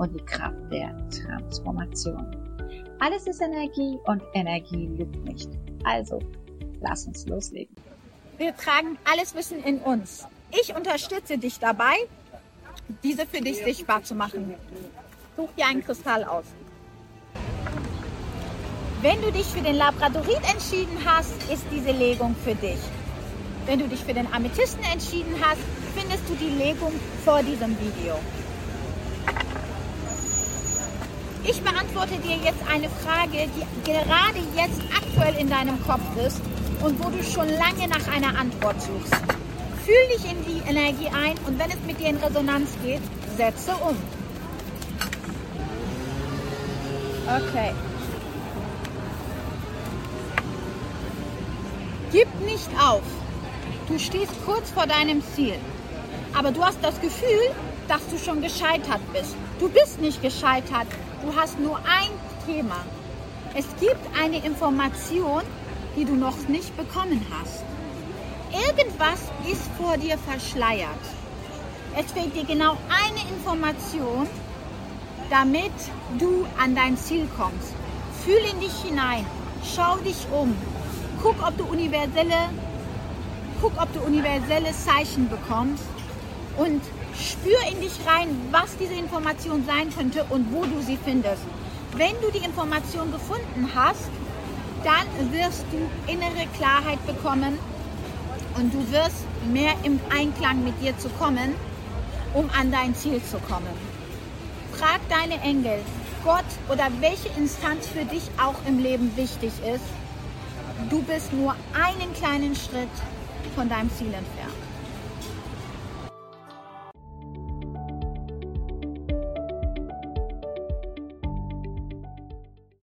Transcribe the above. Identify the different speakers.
Speaker 1: und die Kraft der Transformation. Alles ist Energie und Energie lügt nicht. Also, lass uns loslegen.
Speaker 2: Wir tragen alles Wissen in uns. Ich unterstütze dich dabei, diese für dich sichtbar zu machen. Such dir einen Kristall aus. Wenn du dich für den Labradorit entschieden hast, ist diese Legung für dich. Wenn du dich für den Amethysten entschieden hast, findest du die Legung vor diesem Video. Ich beantworte dir jetzt eine Frage, die gerade jetzt aktuell in deinem Kopf ist und wo du schon lange nach einer Antwort suchst. Fühl dich in die Energie ein und wenn es mit dir in Resonanz geht, setze um. Okay. Gib nicht auf. Du stehst kurz vor deinem Ziel. Aber du hast das Gefühl, dass du schon gescheitert bist. Du bist nicht gescheitert. Du hast nur ein Thema. Es gibt eine Information, die du noch nicht bekommen hast. Irgendwas ist vor dir verschleiert. Es fehlt dir genau eine Information, damit du an dein Ziel kommst. Fühl in dich hinein, schau dich um, guck, ob du universelle, guck, ob du universelle Zeichen bekommst und spür in dich rein, was diese Information sein könnte und wo du sie findest. Wenn du die Information gefunden hast, dann wirst du innere Klarheit bekommen und du wirst mehr im Einklang mit dir zu kommen, um an dein Ziel zu kommen. Frag deine Engel, Gott oder welche Instanz für dich auch im Leben wichtig ist. Du bist nur einen kleinen Schritt von deinem Ziel entfernt.